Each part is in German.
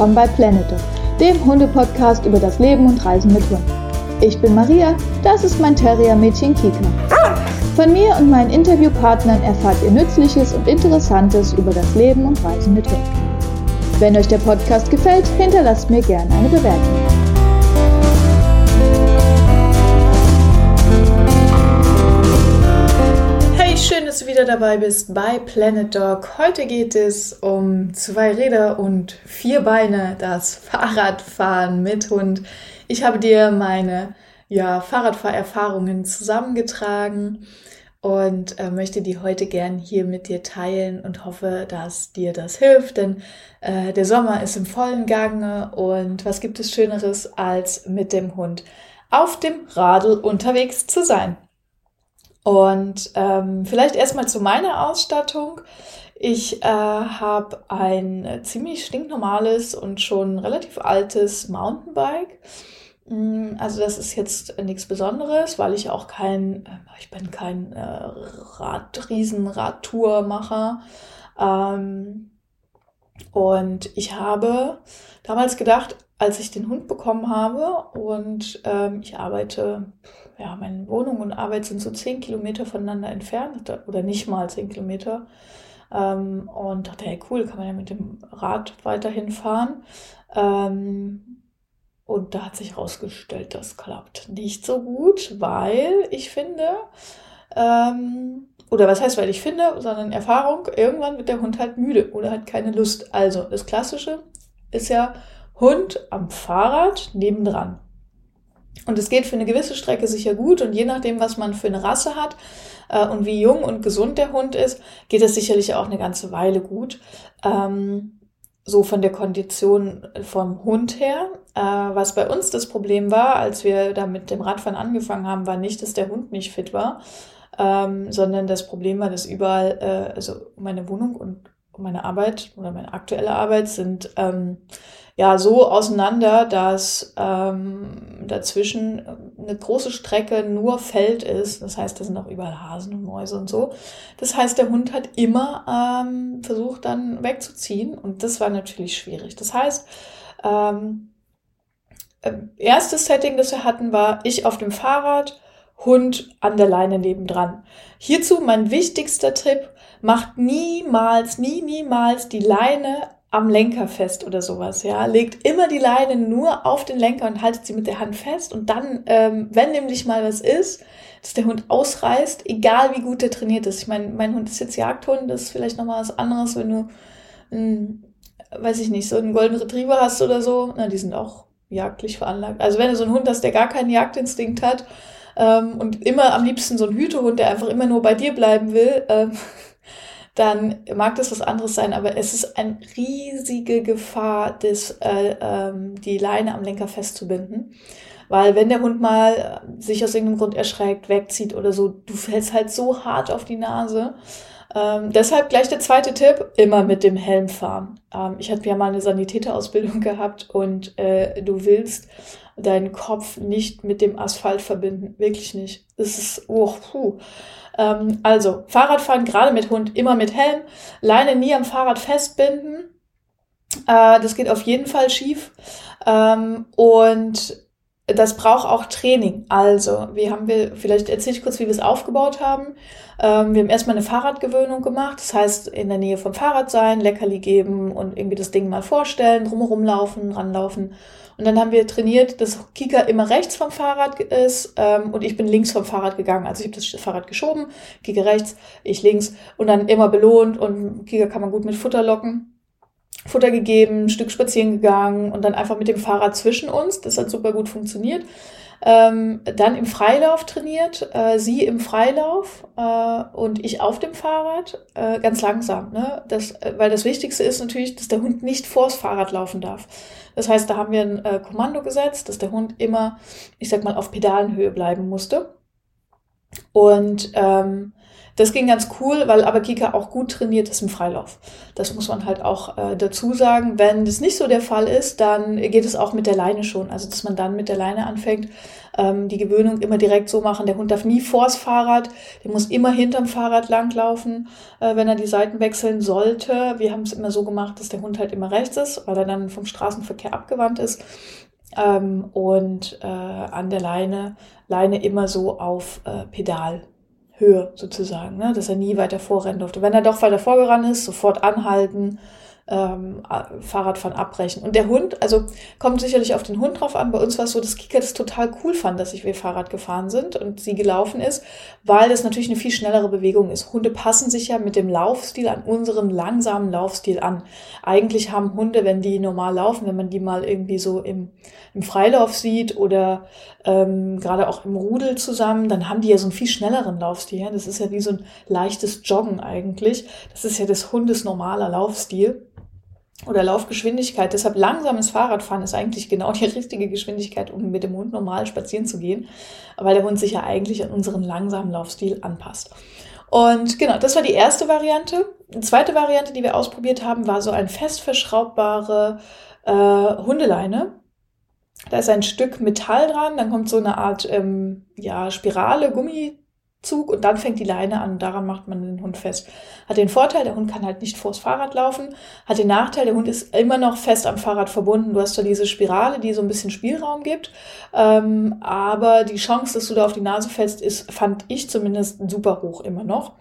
willkommen bei Planet Dog, dem Hunde-Podcast über das Leben und Reisen mit Hund. Ich bin Maria, das ist mein Terrier-Mädchen Kika. Von mir und meinen Interviewpartnern erfahrt ihr Nützliches und Interessantes über das Leben und Reisen mit Hund. Wenn euch der Podcast gefällt, hinterlasst mir gerne eine Bewertung. Wieder dabei bist bei Planet Dog. Heute geht es um zwei Räder und vier Beine, das Fahrradfahren mit Hund. Ich habe dir meine ja, Fahrradfahrerfahrungen zusammengetragen und äh, möchte die heute gern hier mit dir teilen und hoffe, dass dir das hilft, denn äh, der Sommer ist im vollen Gange und was gibt es Schöneres als mit dem Hund auf dem Radl unterwegs zu sein? Und ähm, vielleicht erstmal zu meiner Ausstattung. Ich äh, habe ein ziemlich stinknormales und schon relativ altes Mountainbike. Mm, also das ist jetzt nichts Besonderes, weil ich auch kein, äh, ich bin kein äh, Rad, Riesenradtourmacher. Ähm, und ich habe damals gedacht, als ich den Hund bekommen habe und ähm, ich arbeite ja, meine Wohnung und Arbeit sind so zehn Kilometer voneinander entfernt oder nicht mal zehn Kilometer. Ähm, und dachte, hey, cool, kann man ja mit dem Rad weiterhin fahren. Ähm, und da hat sich herausgestellt, das klappt nicht so gut, weil ich finde, ähm, oder was heißt, weil ich finde, sondern Erfahrung, irgendwann wird der Hund halt müde oder hat keine Lust. Also das Klassische ist ja Hund am Fahrrad nebendran. Und es geht für eine gewisse Strecke sicher gut und je nachdem, was man für eine Rasse hat äh, und wie jung und gesund der Hund ist, geht es sicherlich auch eine ganze Weile gut. Ähm, so von der Kondition vom Hund her. Äh, was bei uns das Problem war, als wir da mit dem Radfahren angefangen haben, war nicht, dass der Hund nicht fit war, ähm, sondern das Problem war, dass überall, äh, also meine Wohnung und meine Arbeit oder meine aktuelle Arbeit sind ähm, ja so auseinander, dass ähm, dazwischen eine große Strecke nur Feld ist. Das heißt, da sind auch überall Hasen und Mäuse und so. Das heißt, der Hund hat immer ähm, versucht, dann wegzuziehen und das war natürlich schwierig. Das heißt, ähm, äh, erstes Setting, das wir hatten, war ich auf dem Fahrrad, Hund an der Leine nebendran. Hierzu mein wichtigster Tipp, macht niemals, nie, niemals die Leine am Lenker fest oder sowas, ja. Legt immer die Leine nur auf den Lenker und haltet sie mit der Hand fest und dann, ähm, wenn nämlich mal was ist, dass der Hund ausreißt, egal wie gut der trainiert ist. Ich meine, mein Hund ist jetzt Jagdhund, das ist vielleicht nochmal was anderes, wenn du, ähm, weiß ich nicht, so einen Golden Retriever hast oder so. Na, die sind auch jagdlich veranlagt. Also wenn du so einen Hund hast, der gar keinen Jagdinstinkt hat ähm, und immer am liebsten so einen Hütehund, der einfach immer nur bei dir bleiben will, ähm, dann mag das was anderes sein, aber es ist eine riesige Gefahr, das, äh, ähm, die Leine am Lenker festzubinden. Weil wenn der Hund mal sich aus irgendeinem Grund erschreckt, wegzieht oder so, du fällst halt so hart auf die Nase. Ähm, deshalb gleich der zweite Tipp, immer mit dem Helm fahren. Ähm, ich hatte ja mal eine Sanitäterausbildung gehabt und äh, du willst deinen Kopf nicht mit dem Asphalt verbinden. Wirklich nicht. Es ist, oh, puh. Ähm, also, Fahrradfahren, gerade mit Hund, immer mit Helm. Leine nie am Fahrrad festbinden. Äh, das geht auf jeden Fall schief. Ähm, und das braucht auch Training. Also, wie haben wir, vielleicht erzähle ich kurz, wie wir es aufgebaut haben. Ähm, wir haben erstmal eine Fahrradgewöhnung gemacht. Das heißt, in der Nähe vom Fahrrad sein, Leckerli geben und irgendwie das Ding mal vorstellen, drumherum laufen, ranlaufen. Und dann haben wir trainiert, dass Kika immer rechts vom Fahrrad ist ähm, und ich bin links vom Fahrrad gegangen. Also ich habe das Fahrrad geschoben, Kika rechts, ich links und dann immer belohnt und Kika kann man gut mit Futter locken. Futter gegeben, ein Stück spazieren gegangen und dann einfach mit dem Fahrrad zwischen uns. Das hat super gut funktioniert. Ähm, dann im Freilauf trainiert, äh, sie im Freilauf äh, und ich auf dem Fahrrad, äh, ganz langsam. Ne? Das, äh, weil das Wichtigste ist natürlich, dass der Hund nicht vors Fahrrad laufen darf. Das heißt, da haben wir ein äh, Kommando gesetzt, dass der Hund immer, ich sag mal, auf Pedalenhöhe bleiben musste. Und ähm, das ging ganz cool, weil aber Kika auch gut trainiert ist im Freilauf. Das muss man halt auch äh, dazu sagen. Wenn das nicht so der Fall ist, dann geht es auch mit der Leine schon. Also dass man dann mit der Leine anfängt, ähm, die Gewöhnung immer direkt so machen. Der Hund darf nie vors Fahrrad, der muss immer hinterm Fahrrad langlaufen, äh, wenn er die Seiten wechseln sollte. Wir haben es immer so gemacht, dass der Hund halt immer rechts ist, weil er dann vom Straßenverkehr abgewandt ist. Ähm, und äh, an der Leine, Leine immer so auf äh, Pedalhöhe sozusagen, ne? dass er nie weiter vorrennen durfte. Wenn er doch weiter vorgerannt ist, sofort anhalten, ähm, Fahrradfahren abbrechen. Und der Hund, also kommt sicherlich auf den Hund drauf an. Bei uns war es so, dass Kika das total cool fand, dass ich wir Fahrrad gefahren sind und sie gelaufen ist, weil das natürlich eine viel schnellere Bewegung ist. Hunde passen sich ja mit dem Laufstil an unseren langsamen Laufstil an. Eigentlich haben Hunde, wenn die normal laufen, wenn man die mal irgendwie so im, im Freilauf sieht oder ähm, gerade auch im Rudel zusammen, dann haben die ja so einen viel schnelleren Laufstil. Das ist ja wie so ein leichtes Joggen eigentlich. Das ist ja des Hundes normaler Laufstil oder Laufgeschwindigkeit. Deshalb langsames Fahrradfahren ist eigentlich genau die richtige Geschwindigkeit, um mit dem Hund normal spazieren zu gehen, weil der Hund sich ja eigentlich an unseren langsamen Laufstil anpasst. Und genau, das war die erste Variante. Die zweite Variante, die wir ausprobiert haben, war so ein fest verschraubbare äh, Hundeleine. Da ist ein Stück Metall dran, dann kommt so eine Art ähm, ja, Spirale, Gummi Zug und dann fängt die Leine an und daran macht man den Hund fest. Hat den Vorteil, der Hund kann halt nicht vors Fahrrad laufen. Hat den Nachteil, der Hund ist immer noch fest am Fahrrad verbunden. Du hast zwar diese Spirale, die so ein bisschen Spielraum gibt, ähm, aber die Chance, dass du da auf die Nase fällst, ist, fand ich zumindest super hoch immer noch.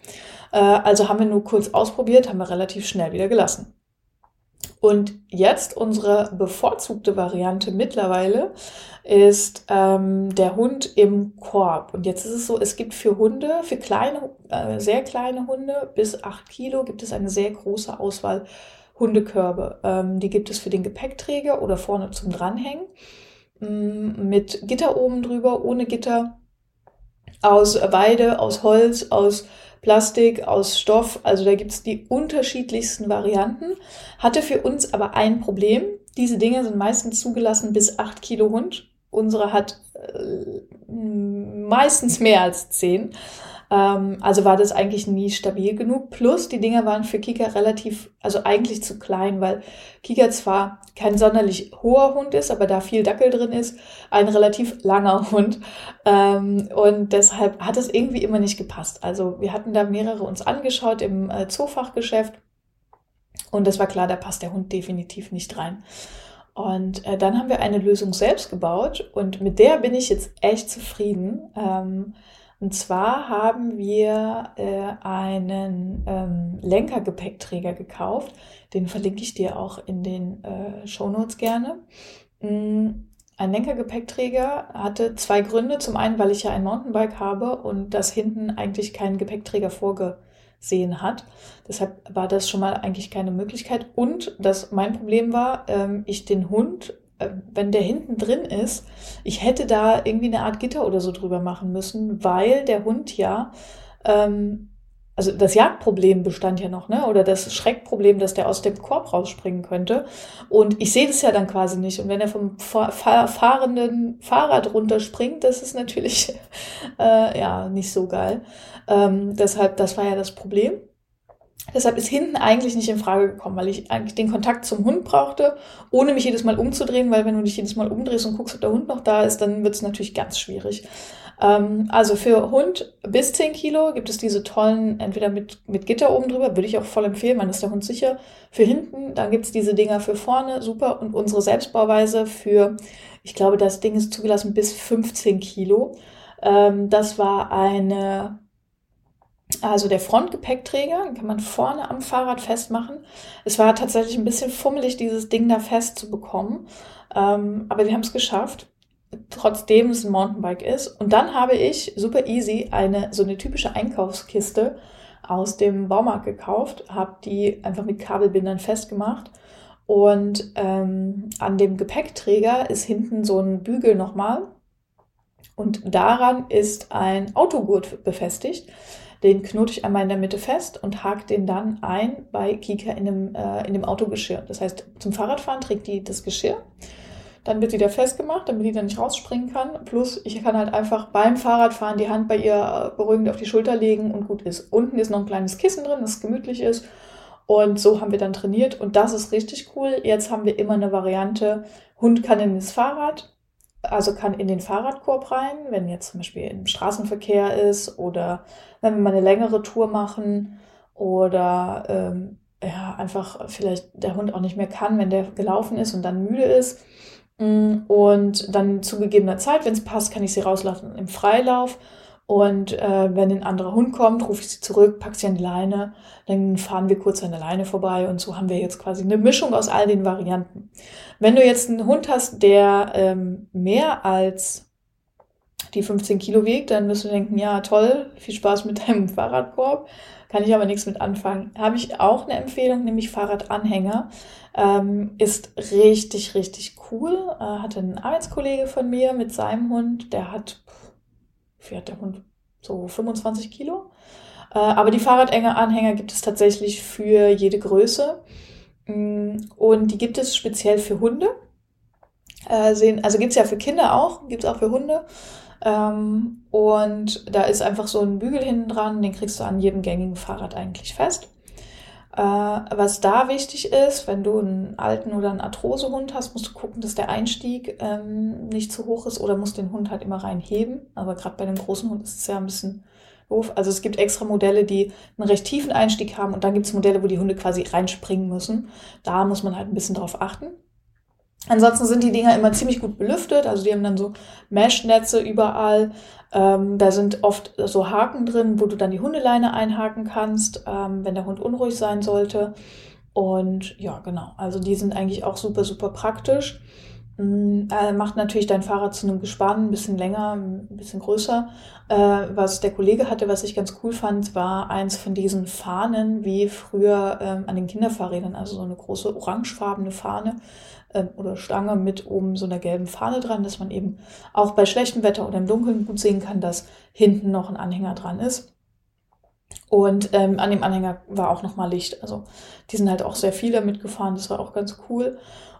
Äh, also haben wir nur kurz ausprobiert, haben wir relativ schnell wieder gelassen. Und jetzt unsere bevorzugte Variante mittlerweile ist ähm, der Hund im Korb. Und jetzt ist es so, es gibt für Hunde, für kleine, äh, sehr kleine Hunde bis acht Kilo gibt es eine sehr große Auswahl Hundekörbe. Ähm, die gibt es für den Gepäckträger oder vorne zum Dranhängen. Mm, mit Gitter oben drüber, ohne Gitter, aus Weide, aus Holz, aus Plastik, aus Stoff. Also da gibt es die unterschiedlichsten Varianten. Hatte für uns aber ein Problem. Diese Dinge sind meistens zugelassen bis 8 Kilo Hund. Unsere hat äh, meistens mehr als 10. Ähm, also war das eigentlich nie stabil genug. Plus die Dinger waren für Kika relativ, also eigentlich zu klein, weil Kika zwar kein sonderlich hoher Hund ist, aber da viel Dackel drin ist, ein relativ langer Hund. Ähm, und deshalb hat es irgendwie immer nicht gepasst. Also wir hatten da mehrere uns angeschaut im äh, Zoofachgeschäft. Und das war klar, da passt der Hund definitiv nicht rein. Und äh, dann haben wir eine Lösung selbst gebaut und mit der bin ich jetzt echt zufrieden. Ähm, und zwar haben wir äh, einen ähm, Lenkergepäckträger gekauft. Den verlinke ich dir auch in den äh, Shownotes gerne. Mm, ein Lenkergepäckträger hatte zwei Gründe. Zum einen, weil ich ja ein Mountainbike habe und das hinten eigentlich keinen Gepäckträger vorgesehen hat. Deshalb war das schon mal eigentlich keine Möglichkeit. Und dass mein Problem war, ähm, ich den Hund wenn der hinten drin ist, ich hätte da irgendwie eine Art Gitter oder so drüber machen müssen, weil der Hund ja, ähm, also das Jagdproblem bestand ja noch, ne? Oder das Schreckproblem, dass der aus dem Korb rausspringen könnte. Und ich sehe das ja dann quasi nicht. Und wenn er vom fahrenden Fahrrad runterspringt, das ist natürlich äh, ja nicht so geil. Ähm, deshalb, das war ja das Problem. Deshalb ist hinten eigentlich nicht in Frage gekommen, weil ich eigentlich den Kontakt zum Hund brauchte, ohne mich jedes Mal umzudrehen, weil wenn du dich jedes Mal umdrehst und guckst, ob der Hund noch da ist, dann wird es natürlich ganz schwierig. Ähm, also für Hund bis 10 Kilo gibt es diese tollen, entweder mit, mit Gitter oben drüber, würde ich auch voll empfehlen, man ist der Hund sicher. Für hinten, dann gibt es diese Dinger für vorne, super. Und unsere Selbstbauweise für, ich glaube, das Ding ist zugelassen bis 15 Kilo. Ähm, das war eine also der Frontgepäckträger, kann man vorne am Fahrrad festmachen. Es war tatsächlich ein bisschen fummelig, dieses Ding da festzubekommen. Ähm, aber wir haben es geschafft, trotzdem es ein Mountainbike ist. Und dann habe ich super easy eine so eine typische Einkaufskiste aus dem Baumarkt gekauft, habe die einfach mit Kabelbindern festgemacht. Und ähm, an dem Gepäckträger ist hinten so ein Bügel nochmal. Und daran ist ein Autogurt befestigt. Den knote ich einmal in der Mitte fest und hake den dann ein bei Kika in dem, äh, in dem Autogeschirr. Das heißt, zum Fahrradfahren trägt die das Geschirr. Dann wird sie da festgemacht, damit die dann nicht rausspringen kann. Plus, ich kann halt einfach beim Fahrradfahren die Hand bei ihr beruhigend auf die Schulter legen und gut ist. Unten ist noch ein kleines Kissen drin, das gemütlich ist. Und so haben wir dann trainiert und das ist richtig cool. Jetzt haben wir immer eine Variante, Hund kann in das Fahrrad, also kann in den Fahrradkorb rein, wenn jetzt zum Beispiel im Straßenverkehr ist oder wenn wir mal eine längere Tour machen oder ähm, ja, einfach vielleicht der Hund auch nicht mehr kann, wenn der gelaufen ist und dann müde ist. Mm, und dann zu gegebener Zeit, wenn es passt, kann ich sie rauslassen im Freilauf und äh, wenn ein anderer Hund kommt, rufe ich sie zurück, packe sie an die Leine, dann fahren wir kurz an der Leine vorbei und so haben wir jetzt quasi eine Mischung aus all den Varianten. Wenn du jetzt einen Hund hast, der ähm, mehr als die 15 Kilo wiegt, dann wirst du denken, ja toll, viel Spaß mit deinem Fahrradkorb, kann ich aber nichts mit anfangen. Habe ich auch eine Empfehlung, nämlich Fahrradanhänger. Ähm, ist richtig, richtig cool. Äh, hatte ein Arbeitskollege von mir mit seinem Hund, der hat wie hat der Hund? So 25 Kilo. Äh, aber die Fahrradanhänger gibt es tatsächlich für jede Größe. Mm, und die gibt es speziell für Hunde. Äh, also gibt es ja für Kinder auch, gibt es auch für Hunde. Ähm, und da ist einfach so ein Bügel hinten dran, den kriegst du an jedem gängigen Fahrrad eigentlich fest. Äh, was da wichtig ist, wenn du einen alten oder einen Arthrosehund hast, musst du gucken, dass der Einstieg ähm, nicht zu hoch ist oder musst den Hund halt immer reinheben. Aber gerade bei einem großen Hund ist es ja ein bisschen doof. Also es gibt extra Modelle, die einen recht tiefen Einstieg haben und dann gibt es Modelle, wo die Hunde quasi reinspringen müssen. Da muss man halt ein bisschen drauf achten. Ansonsten sind die Dinger immer ziemlich gut belüftet, also die haben dann so Mesh-Netze überall. Ähm, da sind oft so Haken drin, wo du dann die Hundeleine einhaken kannst, ähm, wenn der Hund unruhig sein sollte. Und ja, genau, also die sind eigentlich auch super, super praktisch. Mm, äh, macht natürlich dein Fahrrad zu einem Gespann ein bisschen länger, ein bisschen größer. Äh, was der Kollege hatte, was ich ganz cool fand, war eins von diesen Fahnen wie früher ähm, an den Kinderfahrrädern, also so eine große orangefarbene Fahne ähm, oder Stange mit oben so einer gelben Fahne dran, dass man eben auch bei schlechtem Wetter oder im Dunkeln gut sehen kann, dass hinten noch ein Anhänger dran ist. Und ähm, an dem Anhänger war auch nochmal Licht. Also die sind halt auch sehr viel damit gefahren. Das war auch ganz cool.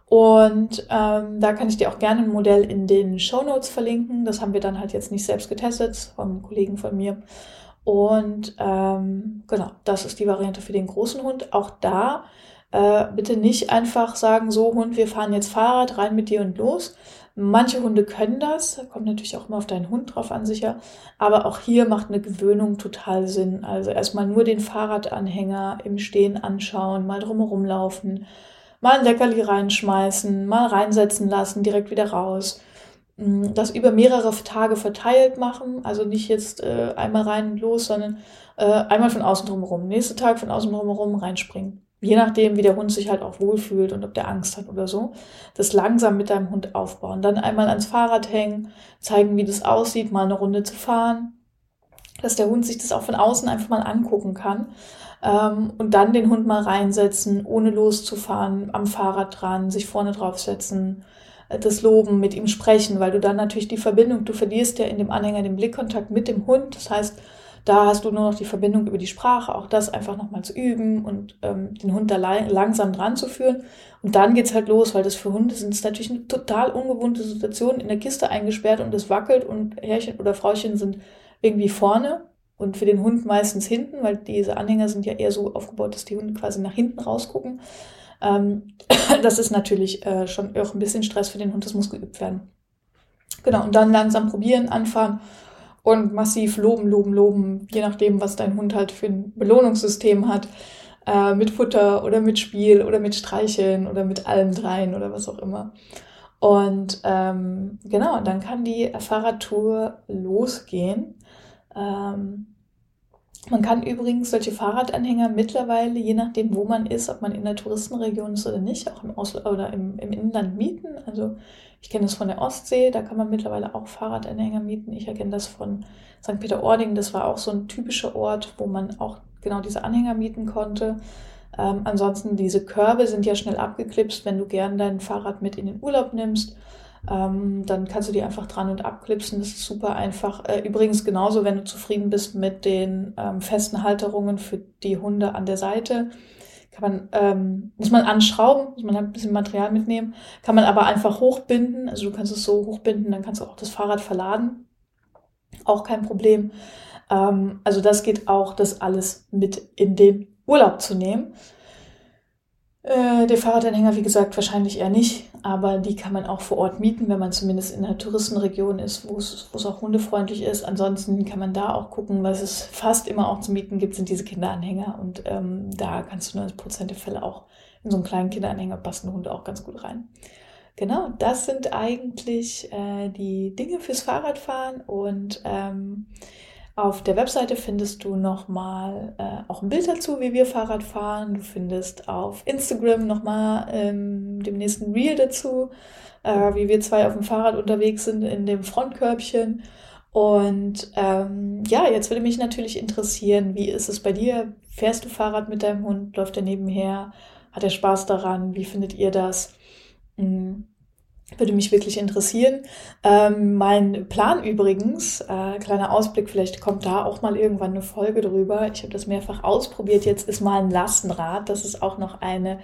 Und ähm, da kann ich dir auch gerne ein Modell in den Show Notes verlinken. Das haben wir dann halt jetzt nicht selbst getestet, vom Kollegen von mir. Und ähm, genau, das ist die Variante für den großen Hund. Auch da äh, bitte nicht einfach sagen, so Hund, wir fahren jetzt Fahrrad, rein mit dir und los. Manche Hunde können das, kommt natürlich auch immer auf deinen Hund drauf an sicher, aber auch hier macht eine Gewöhnung total Sinn. Also erstmal nur den Fahrradanhänger im Stehen anschauen, mal drumherum laufen, mal ein Leckerli reinschmeißen, mal reinsetzen lassen, direkt wieder raus. Mm, das über mehrere Tage verteilt machen, also nicht jetzt äh, einmal rein und los, sondern äh, einmal von außen drumherum, nächste Tag von außen drumherum reinspringen. Je nachdem, wie der Hund sich halt auch wohlfühlt und ob der Angst hat oder so. Das langsam mit deinem Hund aufbauen. Dann einmal ans Fahrrad hängen, zeigen, wie das aussieht, mal eine Runde zu fahren. Dass der Hund sich das auch von außen einfach mal angucken kann. Ähm, und dann den Hund mal reinsetzen, ohne loszufahren, am Fahrrad dran, sich vorne draufsetzen, äh, das loben, mit ihm sprechen, weil du dann natürlich die Verbindung, du verlierst ja in dem Anhänger den Blickkontakt mit dem Hund. Das heißt, da hast du nur noch die Verbindung über die Sprache, auch das einfach nochmal zu üben und ähm, den Hund da langsam dran zu führen. Und dann geht's halt los, weil das für Hunde sind es natürlich eine total ungewohnte Situation, in der Kiste eingesperrt und es wackelt und Herrchen oder Frauchen sind irgendwie vorne und für den Hund meistens hinten, weil diese Anhänger sind ja eher so aufgebaut, dass die Hunde quasi nach hinten rausgucken. Ähm, das ist natürlich äh, schon auch ein bisschen Stress für den Hund, das muss geübt werden. Genau, und dann langsam probieren, anfahren und massiv loben, loben, loben, je nachdem, was dein Hund halt für ein Belohnungssystem hat, äh, mit Futter oder mit Spiel oder mit Streicheln oder mit allem dreien oder was auch immer. Und ähm, genau, dann kann die Fahrradtour losgehen. Ähm, man kann übrigens solche Fahrradanhänger mittlerweile, je nachdem, wo man ist, ob man in der Touristenregion ist oder nicht, auch im Ausland oder im, im Inland mieten. Also ich kenne das von der Ostsee, da kann man mittlerweile auch Fahrradanhänger mieten. Ich erkenne das von St. Peter-Ording, das war auch so ein typischer Ort, wo man auch genau diese Anhänger mieten konnte. Ähm, ansonsten, diese Körbe sind ja schnell abgeklipst, wenn du gern dein Fahrrad mit in den Urlaub nimmst. Ähm, dann kannst du die einfach dran und abklipsen. Das ist super einfach. Äh, übrigens genauso, wenn du zufrieden bist mit den ähm, festen Halterungen für die Hunde an der Seite Kann man, ähm, muss man anschrauben, muss man halt ein bisschen Material mitnehmen, kann man aber einfach hochbinden. Also du kannst es so hochbinden, dann kannst du auch das Fahrrad verladen. Auch kein Problem. Ähm, also das geht auch, das alles mit in den Urlaub zu nehmen. Äh, der Fahrradanhänger, wie gesagt, wahrscheinlich eher nicht, aber die kann man auch vor Ort mieten, wenn man zumindest in einer Touristenregion ist, wo es, auch hundefreundlich ist. Ansonsten kann man da auch gucken, was es fast immer auch zu mieten gibt, sind diese Kinderanhänger. Und ähm, da kannst du 90 Prozent der Fälle auch in so einen kleinen Kinderanhänger passen Hunde auch ganz gut rein. Genau, das sind eigentlich äh, die Dinge fürs Fahrradfahren und ähm, auf der Webseite findest du nochmal äh, auch ein Bild dazu, wie wir Fahrrad fahren. Du findest auf Instagram nochmal ähm, dem nächsten Reel dazu, äh, wie wir zwei auf dem Fahrrad unterwegs sind in dem Frontkörbchen. Und ähm, ja, jetzt würde mich natürlich interessieren, wie ist es bei dir? Fährst du Fahrrad mit deinem Hund? Läuft er nebenher? Hat er Spaß daran? Wie findet ihr das? Mhm. Würde mich wirklich interessieren. Ähm, mein Plan übrigens, äh, kleiner Ausblick, vielleicht kommt da auch mal irgendwann eine Folge drüber. Ich habe das mehrfach ausprobiert. Jetzt ist mal ein Lastenrad. Das ist auch noch eine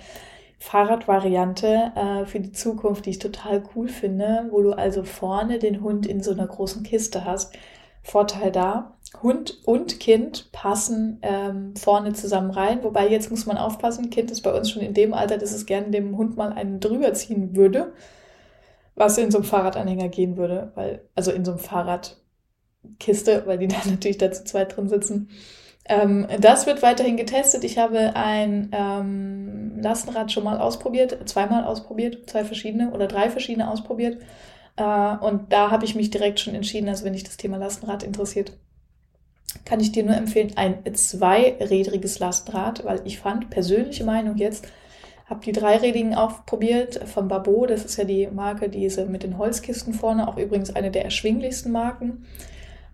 Fahrradvariante äh, für die Zukunft, die ich total cool finde, wo du also vorne den Hund in so einer großen Kiste hast. Vorteil da, Hund und Kind passen ähm, vorne zusammen rein. Wobei jetzt muss man aufpassen, Kind ist bei uns schon in dem Alter, dass es gerne dem Hund mal einen drüber ziehen würde was in so einem Fahrradanhänger gehen würde, weil, also in so einem Fahrradkiste, weil die da natürlich da zu zweit drin sitzen. Ähm, das wird weiterhin getestet. Ich habe ein ähm, Lastenrad schon mal ausprobiert, zweimal ausprobiert, zwei verschiedene oder drei verschiedene ausprobiert. Äh, und da habe ich mich direkt schon entschieden, also wenn dich das Thema Lastenrad interessiert, kann ich dir nur empfehlen, ein zweirädriges Lastenrad, weil ich fand, persönliche Meinung jetzt, habe die dreirädigen auch probiert von Babot. Das ist ja die Marke, diese mit den Holzkisten vorne, auch übrigens eine der erschwinglichsten Marken.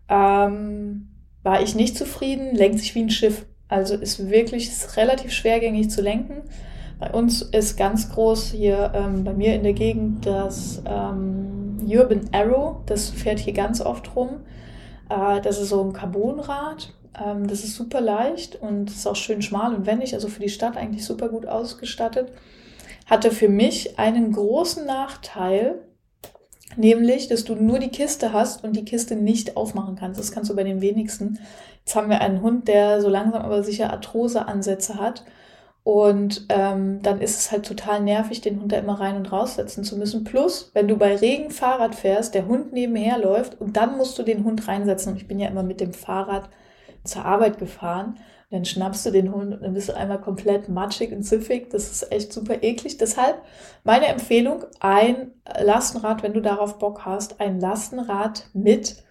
Ähm, war ich nicht zufrieden, lenkt sich wie ein Schiff. Also ist wirklich ist relativ schwergängig zu lenken. Bei uns ist ganz groß hier ähm, bei mir in der Gegend das ähm, Urban Arrow. Das fährt hier ganz oft rum. Äh, das ist so ein Carbonrad ähm, das ist super leicht und ist auch schön schmal und wendig, also für die Stadt eigentlich super gut ausgestattet. Hatte für mich einen großen Nachteil, nämlich, dass du nur die Kiste hast und die Kiste nicht aufmachen kannst. Das kannst du bei den wenigsten. Jetzt haben wir einen Hund, der so langsam aber sicher Arthrose-Ansätze hat. Und ähm, dann ist es halt total nervig, den Hund da immer rein und raussetzen zu müssen. Plus, wenn du bei Regen Fahrrad fährst, der Hund nebenher läuft und dann musst du den Hund reinsetzen. Und ich bin ja immer mit dem Fahrrad zur Arbeit gefahren. dann schnappst du den Hund und dann bist du einmal komplett matschig und ziffig. Das ist echt super eklig. Deshalb meine Empfehlung, ein Lastenrad, wenn du darauf Bock hast, ein Lastenrad mit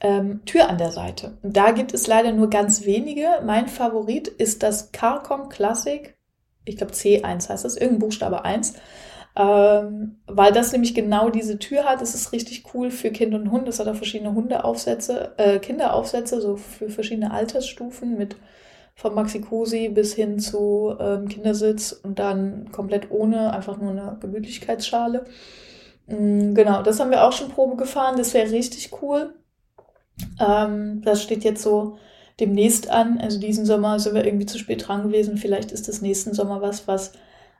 ähm, Tür an der Seite. Und da gibt es leider nur ganz wenige. Mein Favorit ist das Carcom Classic. Ich glaube C1 heißt das, irgendein Buchstabe 1 ähm, weil das nämlich genau diese Tür hat. Das ist richtig cool für Kind und Hund. Das hat auch verschiedene Hundeaufsätze, äh, Kinderaufsätze, so für verschiedene Altersstufen mit vom Maxi-Cosi bis hin zu ähm, Kindersitz und dann komplett ohne, einfach nur eine Gemütlichkeitsschale. Mhm, genau, das haben wir auch schon Probe gefahren. Das wäre richtig cool. Ähm, das steht jetzt so demnächst an. Also diesen Sommer sind wir irgendwie zu spät dran gewesen. Vielleicht ist das nächsten Sommer was, was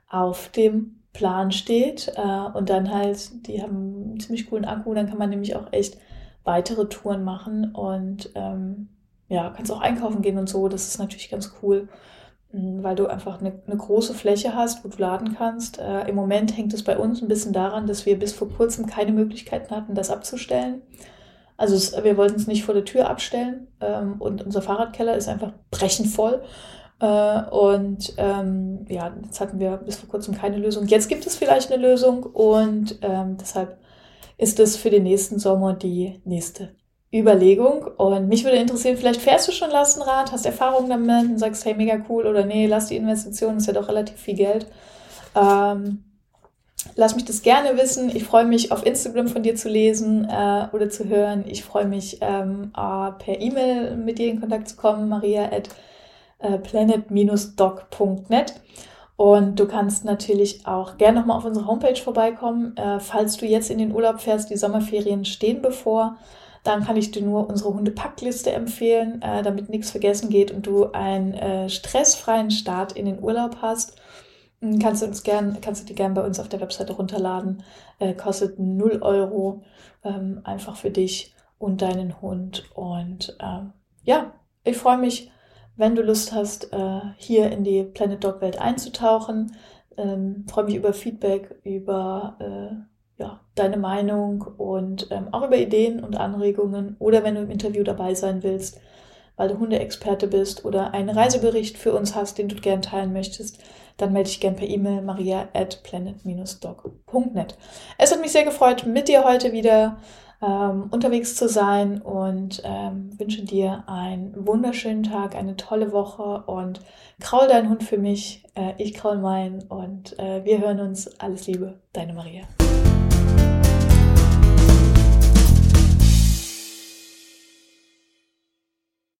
auf dem Plan steht. Äh, und dann halt, die haben einen ziemlich coolen Akku, dann kann man nämlich auch echt weitere Touren machen und ähm, ja, kannst auch einkaufen gehen und so. Das ist natürlich ganz cool, mm, weil du einfach eine, eine große Fläche hast, wo du laden kannst. Äh, Im Moment hängt es bei uns ein bisschen daran, dass wir bis vor kurzem keine Möglichkeiten hatten, das abzustellen. Also es, wir wollten es nicht vor der Tür abstellen ähm, und unser Fahrradkeller ist einfach brechend voll. Äh, und ähm, ja, jetzt hatten wir bis vor kurzem keine Lösung. Jetzt gibt es vielleicht eine Lösung und ähm, deshalb ist es für den nächsten Sommer die nächste Überlegung. Und mich würde interessieren, vielleicht fährst du schon Lastenrad, hast Erfahrung damit und sagst, hey, mega cool oder nee, lass die Investition, ist ja doch relativ viel Geld. Ähm, lass mich das gerne wissen. Ich freue mich, auf Instagram von dir zu lesen äh, oder zu hören. Ich freue mich, ähm, äh, per E-Mail mit dir in Kontakt zu kommen, maria@ äh, planet-doc.net. Und du kannst natürlich auch gerne nochmal auf unsere Homepage vorbeikommen. Äh, falls du jetzt in den Urlaub fährst, die Sommerferien stehen bevor. dann kann ich dir nur unsere Hundepackliste empfehlen, äh, damit nichts vergessen geht und du einen äh, stressfreien Start in den Urlaub hast. Hm, kannst du uns gern, kannst du dir gern bei uns auf der Webseite runterladen. Äh, kostet 0 Euro ähm, einfach für dich und deinen Hund. Und ähm, ja, ich freue mich, wenn du Lust hast, äh, hier in die Planet Dog Welt einzutauchen. Ähm, freue mich über Feedback, über äh, ja, deine Meinung und ähm, auch über Ideen und Anregungen. Oder wenn du im Interview dabei sein willst, weil du Hundeexperte bist oder einen Reisebericht für uns hast, den du gern teilen möchtest, dann melde dich gern per E-Mail maria at planet-dog.net. Es hat mich sehr gefreut, mit dir heute wieder ähm, unterwegs zu sein und ähm, wünsche dir einen wunderschönen Tag, eine tolle Woche und kraul deinen Hund für mich, äh, ich kraul meinen und äh, wir hören uns. Alles Liebe, deine Maria.